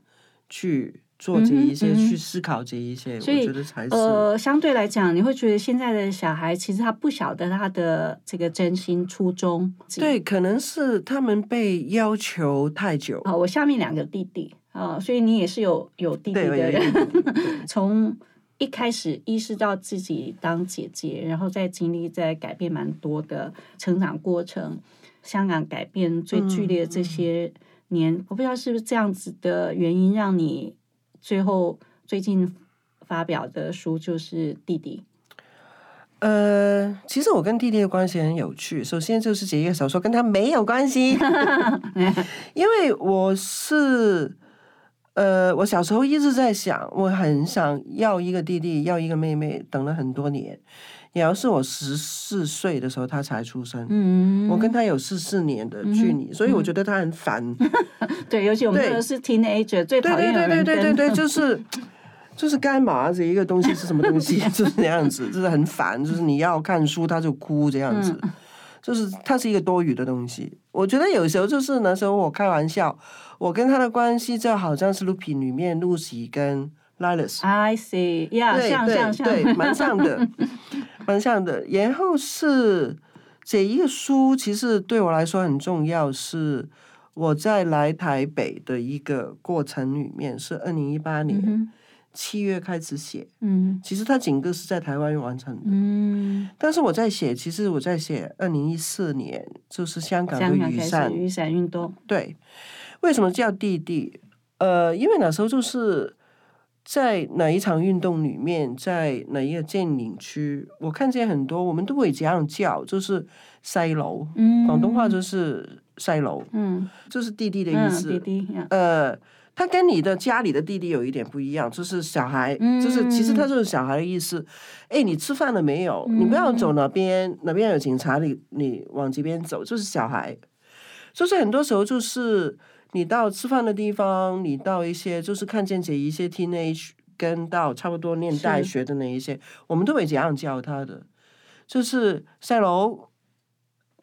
去做这一些，嗯嗯去思考这一些？我觉得才是。呃，相对来讲，你会觉得现在的小孩其实他不晓得他的这个真心初衷。对，可能是他们被要求太久。好，我下面两个弟弟啊，所以你也是有有弟弟，的人，[LAUGHS] 从一开始意识到自己当姐姐，然后再经历在改变蛮多的成长过程。香港改变最剧烈的这些年，我不知道是不是这样子的原因，让你最后最近发表的书就是弟弟。呃，其实我跟弟弟的关系很有趣。首先就是写一个小说跟他没有关系，[LAUGHS] 因为我是呃，我小时候一直在想，我很想要一个弟弟，要一个妹妹，等了很多年。然后是我十四岁的时候他才出生，嗯，我跟他有十四年的距离，所以我觉得他很烦。[LAUGHS] 对，尤其我们对这个是 teenager，最讨对对对对对对对，就是就是干嘛这一个东西是什么东西，[LAUGHS] 就是那样子，就是很烦，就是你要看书他就哭这样子，[LAUGHS] 就是他是一个多余的东西。我觉得有时候就是那时候我开玩笑，我跟他的关系就好像是《Lupin》里面露西跟 Lilas。I see，呀，对对像像像，对，蛮像的，[LAUGHS] 蛮像的。然后是这一个书，其实对我来说很重要，是我在来台北的一个过程里面，是二零一八年嗯七月开始写。嗯其实它整个是在台湾完成的，嗯，但是我在写，其实我在写二零一四年，就是香港的雨伞雨伞运动，对，为什么叫弟弟？呃，因为那时候就是在哪一场运动里面，在哪一个占领区，我看见很多，我们都会这样叫，就是塞楼，嗯，广东话就是塞楼，嗯就是弟弟的意嗯，思。弟弟，呃，他跟你的家里的弟弟有一点不一样，就是小孩，嗯就是其实他就是小孩的意思。哎，你吃饭了没有？你不要走哪边，哪边有警察，你你往这边走，就是小孩。就是很多时候就是你到吃饭的地方，你到一些就是看见这一些 teenage 跟到差不多念大学的那一些，我们都会这样叫他的，就是赛楼。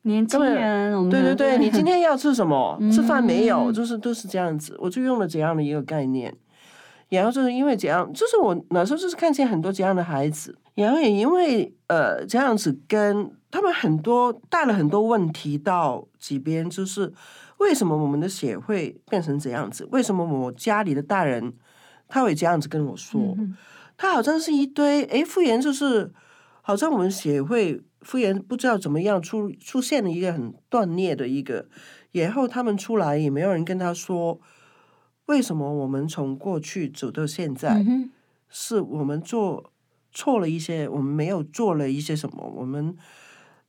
年轻人，我们对对对，你今天要吃什么？吃饭没有？嗯就是都是这样子，我就用了这样的一个概念。然后就是因为这样，就是我那时候就是看见很多这样的孩子，然后也因为呃这样子跟他们很多带了很多问题到这边，就是为什么我们的血会变成这样子？为什么我家里的大人他会这样子跟我说？嗯他好像是一堆哎，复原就是好像我们血会复原不知道怎么样出出现了一个很断裂的一个，然后他们出来也没有人跟他说，为什么我们从过去走到现在，嗯是我们做错了一些，我们没有做了一些什么，我们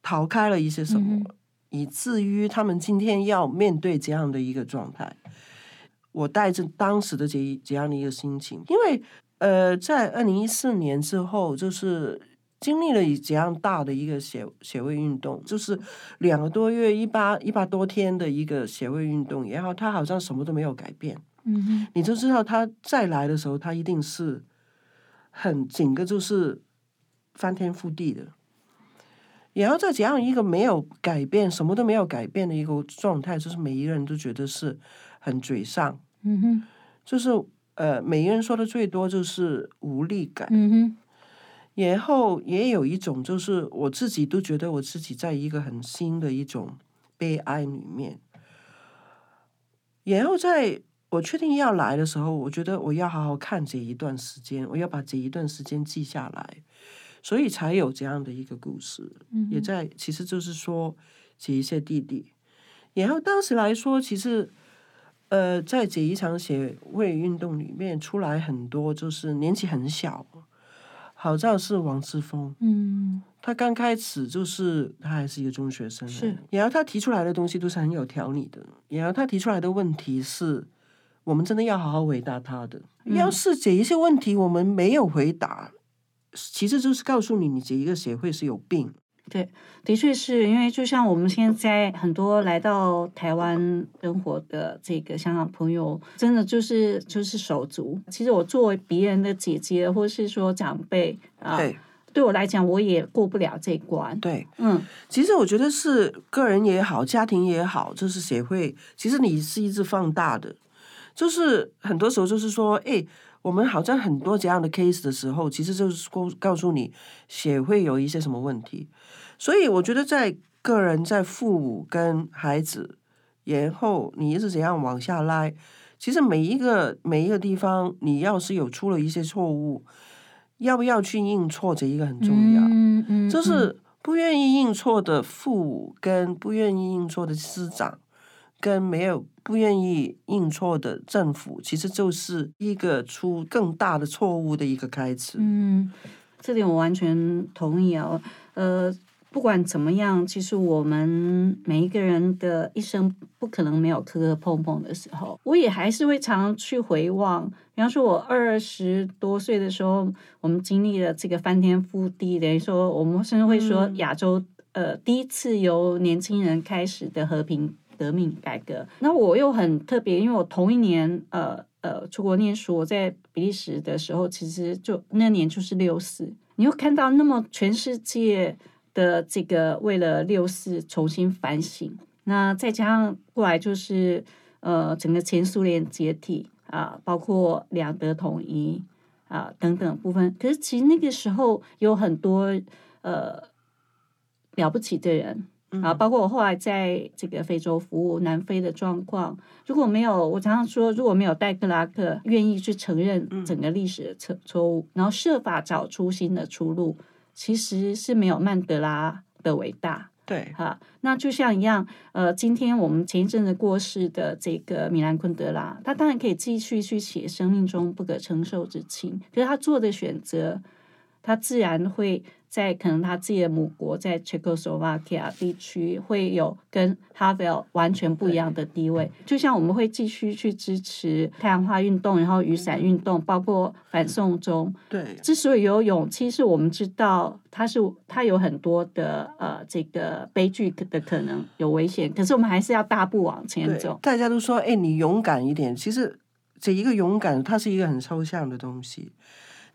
逃开了一些什么，嗯以至于他们今天要面对这样的一个状态。我带着当时的这一这样的一个心情，因为呃，在二零一四年之后，就是经历了这样大的一个协协会运动，就是两个多月、一八一百多天的一个协会运动，然后他好像什么都没有改变。嗯哼你就知道他再来的时候，他一定是很整个就是翻天覆地的。然后在这样一个没有改变、什么都没有改变的一个状态，就是每一个人都觉得是很沮丧，嗯哼就是呃，每一个人说的最多就是无力感。嗯哼然后也有一种就是我自己都觉得我自己在一个很新的一种悲哀里面。然后在我确定要来的时候，我觉得我要好好看这一段时间，我要把这一段时间记下来，所以才有这样的一个故事。嗯也在其实就是说这一些弟弟。然后当时来说，其实呃，在这一场协会运动里面出来很多，就是年纪很小，好像是王志峰，嗯他刚开始就是他还是一个中学生，是，然后他提出来的东西都是很有条理的，然后他提出来的问题是我们真的要好好回答他的。嗯要是这一些问题我们没有回答，其实就是告诉你，你这一个协会是有病。对，的确是因为就像我们现在很多来到台湾生活的这个香港朋友，真的就是就是手足。其实我作为别人的姐姐，或是说长辈啊，对对我来讲，我也过不了这关。对，嗯其实我觉得是个人也好，家庭也好，就是协会，其实你是一直放大的，就是很多时候就是说，哎，我们好像很多这样的 case 的时候，其实就是告告诉你血会有一些什么问题，所以我觉得在个人、在父母跟孩子，然后你一直怎样往下拉，其实每一个每一个地方，你要是有出了一些错误，要不要去认错，这一个很重要。嗯嗯，就是不愿意认错的父母，跟不愿意认错的师长，跟没有不愿意认错的政府，其实就是一个出更大的错误的一个开始。嗯，这点我完全同意啊。呃，不管怎么样，其实我们每一个人的一生不可能没有磕磕碰碰的时候。我也还是会常常去回望，比方说，我二十多岁的时候，我们经历了这个翻天覆地，等于说，我们甚至会说亚洲呃第一次由年轻人开始的和平革命改革。那我又很特别，因为我同一年呃呃出国念书，我在比利时的时候，其实就那年就是六四。你又看到那么全世界的这个为了六四重新反省，那再加上过来就是呃整个前苏联解体啊，包括两德统一啊等等部分。可是其实那个时候有很多呃了不起的人啊，包括我后来在这个非洲服务南非的状况，如果没有我常常说，如果没有戴克拉克愿意去承认整个历史的错错误，然后设法找出新的出路，其实是没有曼德拉的伟大。对，哈，那就像一样，呃，今天我们前一阵子过世的这个米兰昆德拉，他当然可以继续去写生命中不可承受之轻，可是他做的选择，他自然会在可能他自己的母国在 Czechoslovakia 地区会有跟哈维尔完全不一样的地位。就像我们会继续去支持太阳花运动，然后雨伞运动，包括反送中。对，之所以有勇气，是我们知道它是它有很多的呃这个悲剧的可能有危险，可是我们还是要大步往前走，。大家都说，哎，你勇敢一点。其实这一个勇敢，它是一个很抽象的东西，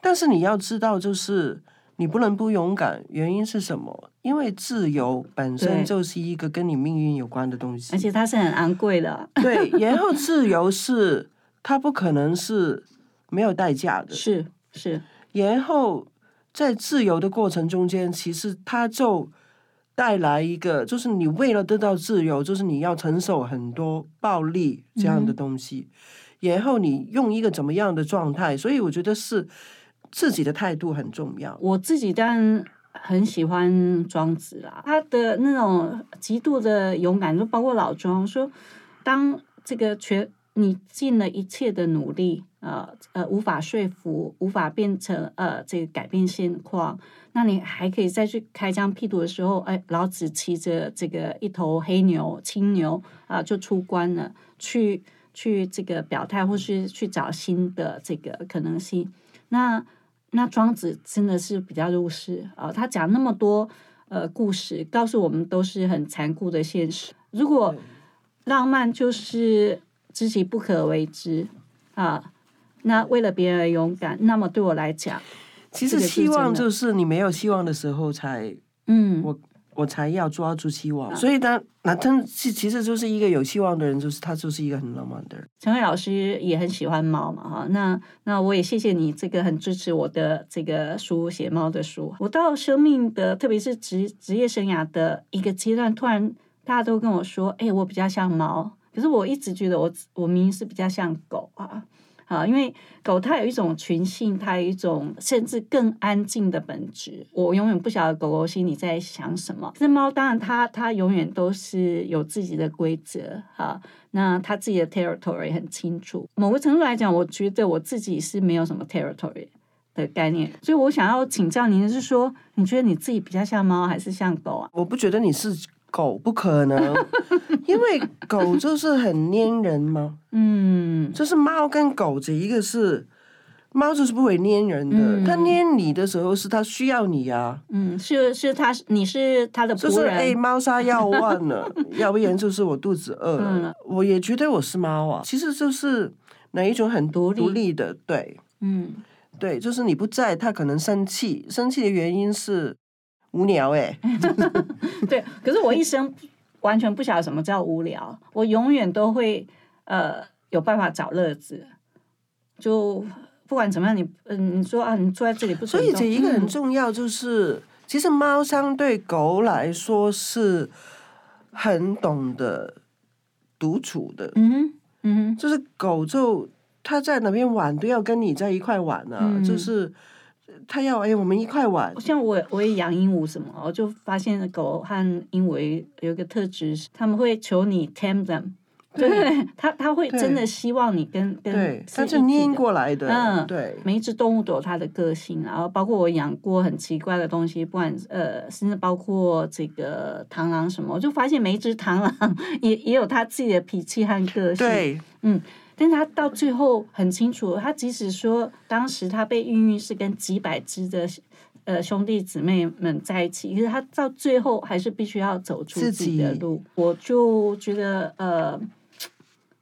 但是你要知道，就是你不能不勇敢。原因是什么？因为自由本身就是一个跟你命运有关的东西而。且它是很昂贵的，对，然后自由是它不可能是没有代价的。[LAUGHS] 是是，然后在自由的过程中间，其实它就带来一个，就是你为了得到自由，就是你要承受很多暴力这样的嗯东西，然后你用一个怎么样的状态，所以我觉得是自己的态度很重要。我自己当然很喜欢庄子啦，他的那种极度的勇敢，就包括老庄说，当这个全你尽了一切的努力，呃呃，无法说服，无法变成呃这个改变现况，那你还可以再去开疆辟土的时候，哎，老子骑着这个一头黑牛、青牛啊、就出关了，去去这个表态，或是去找新的这个可能性。那那庄子真的是比较入世啊、他讲那么多呃故事，告诉我们都是很残酷的现实。如果浪漫就是知己不可为之啊，那为了别人而勇敢，那么对我来讲，其实希望就是你没有希望的时候才嗯，我我才要抓住希望。所以呢，那他其其实就是一个有希望的人，就是他就是一个很浪漫的人。陈慧老师也很喜欢猫嘛，哈，那那我也谢谢你这个很支持我的这个书写猫的书。我到生命的，特别是职职业生涯的一个阶段，突然大家都跟我说，哎、我比较像猫，可是我一直觉得我我明明是比较像狗啊。啊，因为狗它有一种群性，它有一种甚至更安静的本质。我永远不晓得狗狗心里在想什么。这猫当然它它永远都是有自己的规则哈、那它自己的 territory 很清楚。某个程度来讲，我觉得我自己是没有什么 territory 的概念，所以我想要请教您的是说，你觉得你自己比较像猫还是像狗啊？我不觉得你是狗，不可能，[LAUGHS] 因为狗就是很粘人嘛。嗯，就是猫跟狗这一个是，猫就是不会粘人的，嗯。它粘你的时候是它需要你啊，嗯，是是它，你是它的仆人，就是哎，猫砂要忘了，[LAUGHS] 要不然就是我肚子饿了。嗯。我也觉得我是猫啊，其实就是哪一种很独立独立的，对。嗯。对，就是你不在，它可能生气，生气的原因是无聊哎、[LAUGHS] 对，可是我一生完全不晓得什么叫无聊，我永远都会呃有办法找乐子，就不管怎么样，你嗯、你说啊，你坐在这里不所以这一个很嗯重要，就是、其实猫相对狗来说是很懂得独处的，嗯哼嗯哼。就是狗就它在哪边玩都要跟你在一块玩啊，嗯。就是它要哎我们一块玩，像我我也养鹦鹉什么，我就发现狗和鹦鹉有一个特质，他们会求你 tame them，对。他他会真的希望你跟跟他，是它是粘一体的过来的，嗯对，每一只动物都有它的个性，然后包括我养过很奇怪的东西，不管呃，甚至包括这个螳螂什么，我就发现每一只螳螂 [LAUGHS] 也也有它自己的脾气和个性。，对，但是它到最后很清楚，他即使说当时他被孕育是跟几百只的呃兄弟姊妹们在一起，可是他到最后还是必须要走出自自己的路。我就觉得呃。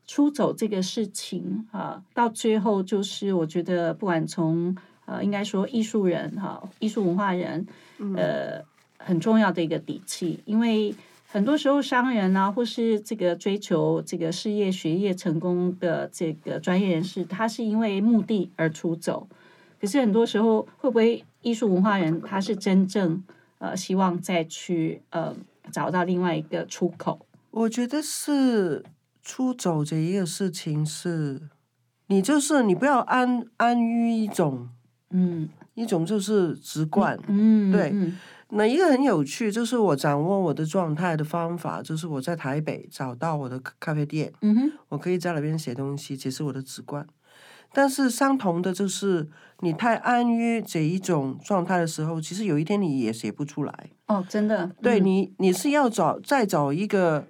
出走这个事情啊，到最后就是我觉得，不管从呃，应该说艺术人哈、艺术文化人，呃，很重要的一个底气，因为很多时候商人啊，或是这个追求这个事业、学业成功的这个专业人士，他是因为目的而出走。可是很多时候，会不会艺术文化人他是真正呃希望再去呃找到另外一个出口？我觉得是出走这一个事情是，你就是你不要安安于一种嗯一种就是直观。嗯，对嗯那一个很有趣，就是我掌握我的状态的方法，就是我在台北找到我的咖咖啡店，嗯哼，我可以在那边写东西，解释我的直观。但是相同的就是，你太安于这一种状态的时候，其实有一天你也写不出来。哦，真的，嗯对你，你是要找再找一个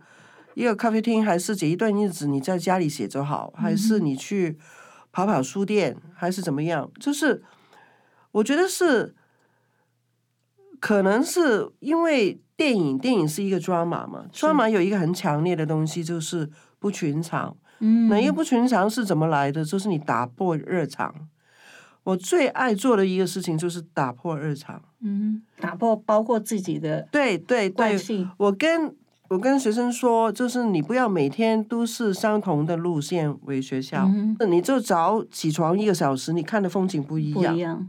一个咖啡厅，还是这一段日子你在家里写就好，还是你去跑跑书店，还是怎么样？就是我觉得是，可能是因为电影，电影是一个 drama 嘛，drama 有一个很强烈的东西就是不寻常。嗯，那一个不寻常是怎么来的？就是你打破日常。我最爱做的一个事情就是打破日常。嗯，打破包括自己的对对对，我跟我跟学生说，就是你不要每天都是相同的路线回学校，嗯你就早起床一个小时，你看的风景不一样。不一样，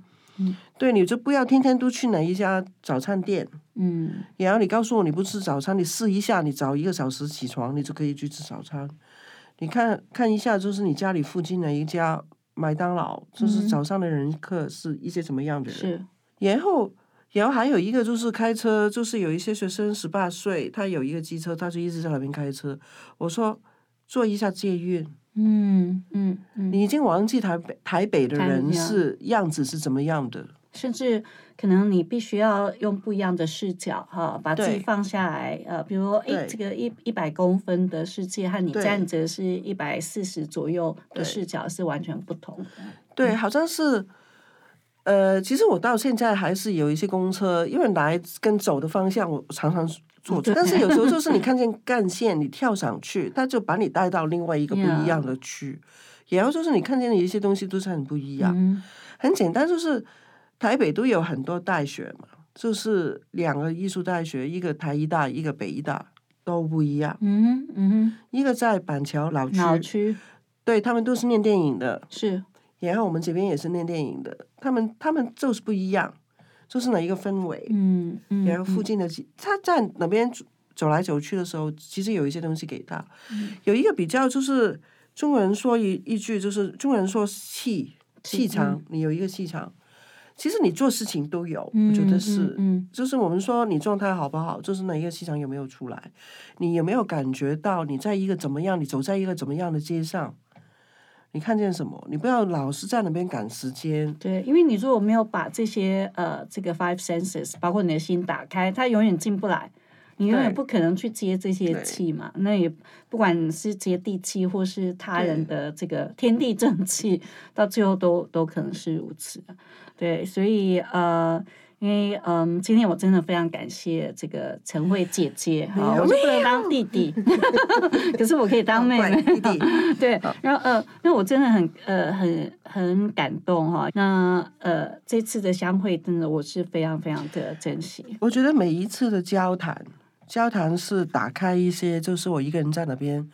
对，你就不要天天都去哪一家早餐店，嗯然后你告诉我你不吃早餐，你试一下，你早一个小时起床，你就可以去吃早餐。你看看一下，就是你家里附近的一家麦当劳，就是嗯早上的人客是一些什么样的人？是，然后，然后还有一个就是开车，就是有一些学生十八岁，他有一个机车，他就一直在那边开车。我说坐一下借运，嗯嗯嗯，你已经忘记台北台北的人是样子是怎么样的。甚至可能你必须要用不一样的视角哈，把自己放下来，呃，比如说，哎，这个一一百公分的世界和你站着是一百四十左右的视角是完全不同的。对，好像是，呃，其实我到现在还是有一些公车，因为来跟走的方向我常常坐错，但是有时候就是你看见干线，你跳上去，它就把你带到另外一个不一样的区。然后就是你看见的一些东西都是很不一样，嗯。很简单，就是台北都有很多大学嘛，就是两个艺术大学，一个台医大，一个北医大，都不一样。嗯哼嗯一个在板桥老哼，区，对他们都是念电影的，是。然后我们这边也是念电影的，他们他们就是不一样，就是哪一个氛围，嗯嗯，然后附嗯近的几他在哪边走走来走去的时候，其实有一些东西给他，嗯。有一个比较就是中国人说一一句就是中国人说气气场，你有一个气场，其实你做事情都有，我觉得是。嗯就是我们说你状态好不好，就是哪一个气场有没有出来，你有没有感觉到你在一个怎么样，你走在一个怎么样的街上，你看见什么？你不要老是在那边赶时间。对，因为你如果没有把这些呃这个 five senses，包括你的心打开，它永远进不来。你永远不可能去接这些对气嘛，那也不管是接地气或是他人的这个天地正气，到最后都都可能是如此。对，所以呃，因为嗯，今天我真的非常感谢这个陈慧姐姐哈，我就不能当弟弟，可是我可以当妹妹。弟弟，对，然后呃，那我真的很呃很很感动哈。那呃，这次的相会真的我是非常非常的珍惜。我觉得每一次的交谈，交谈是打开一些，就是我一个人在那边，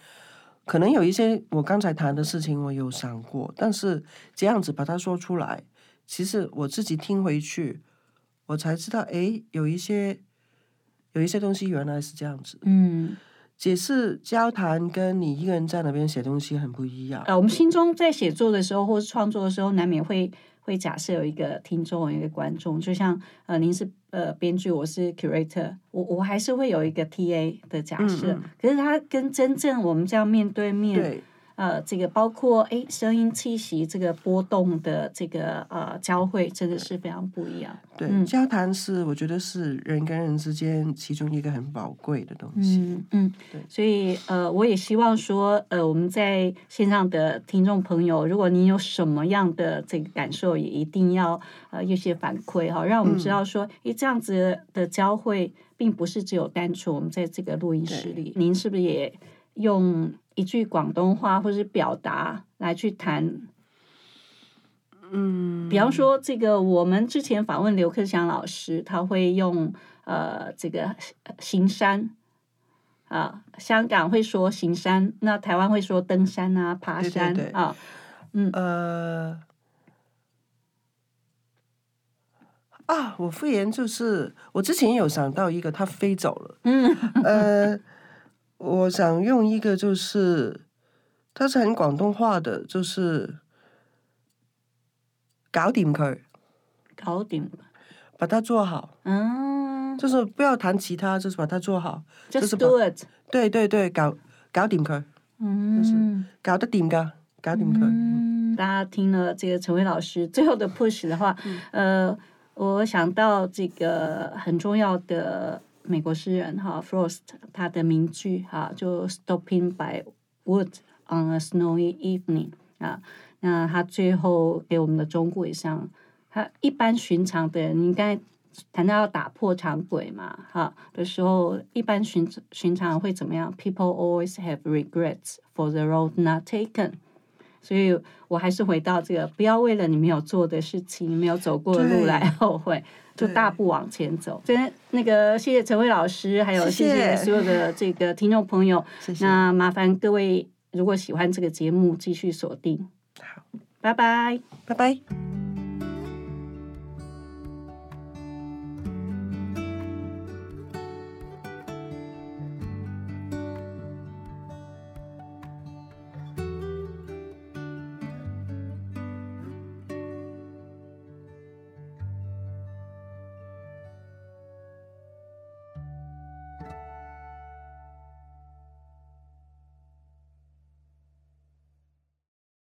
可能有一些我刚才谈的事情我有想过，但是这样子把它说出来，其实我自己听回去，我才知道，诶，有一些有一些东西原来是这样子。嗯解释交谈跟你一个人在那边写东西很不一样。呃，我们心中在写作的时候，或是创作的时候，难免会会假设有一个听众，有一个观众。就像呃，您是呃编剧，我是 curator，我我还是会有一个 TA 的假设。嗯嗯可是它跟真正我们这样面对面，对，呃，这个包括哎声音气息这个波动的这个呃交汇，真的是非常不一样。对，嗯交谈是我觉得是人跟人之间其中一个很宝贵的东西。嗯嗯对，所以呃，我也希望说，呃，我们在线上的听众朋友，如果您有什么样的这个感受，也一定要呃有些反馈哈，让我们知道说，诶，这样子的交汇，并不是只有单纯我们在这个录音室里，您是不是也用一句广东话或是表达来去谈？嗯，比方说，这个我们之前访问刘克祥老师，他会用呃这个呃行山啊，香港会说行山，那台湾会说登山啊、爬山啊，嗯呃，啊，我复言就是我之前有想到一个，他飞走了。嗯呃，我想用一个就是，它是很广东话的，就是搞掂佢，搞定，把它做好，嗯就是不要谈其他，就是把它做好。就，just 是 do it，对对对，搞搞掂佢，嗯。搞得掂噶，搞掂佢。嗯，大家听了这个陈伟老师最后的 push 的话，呃，我想到这个很重要的美国诗人哈 Frost 他的名句哈，就 Stopping by wood on a snowy evening 啊，那他最后给我们的忠告上，他一般寻常的人，应该。谈到要打破常轨嘛，哈的时候，一般寻寻常会怎么样？People always have regrets for the road not taken。所以我还是回到这个，不要为了你没有做的事情、没有走过的路来后悔，就大步往前走。今天那个，谢谢陈慧老师，还有谢谢谢谢所有的这个听众朋友。谢谢。那麻烦各位，如果喜欢这个节目，继续锁定。好，拜拜。拜拜。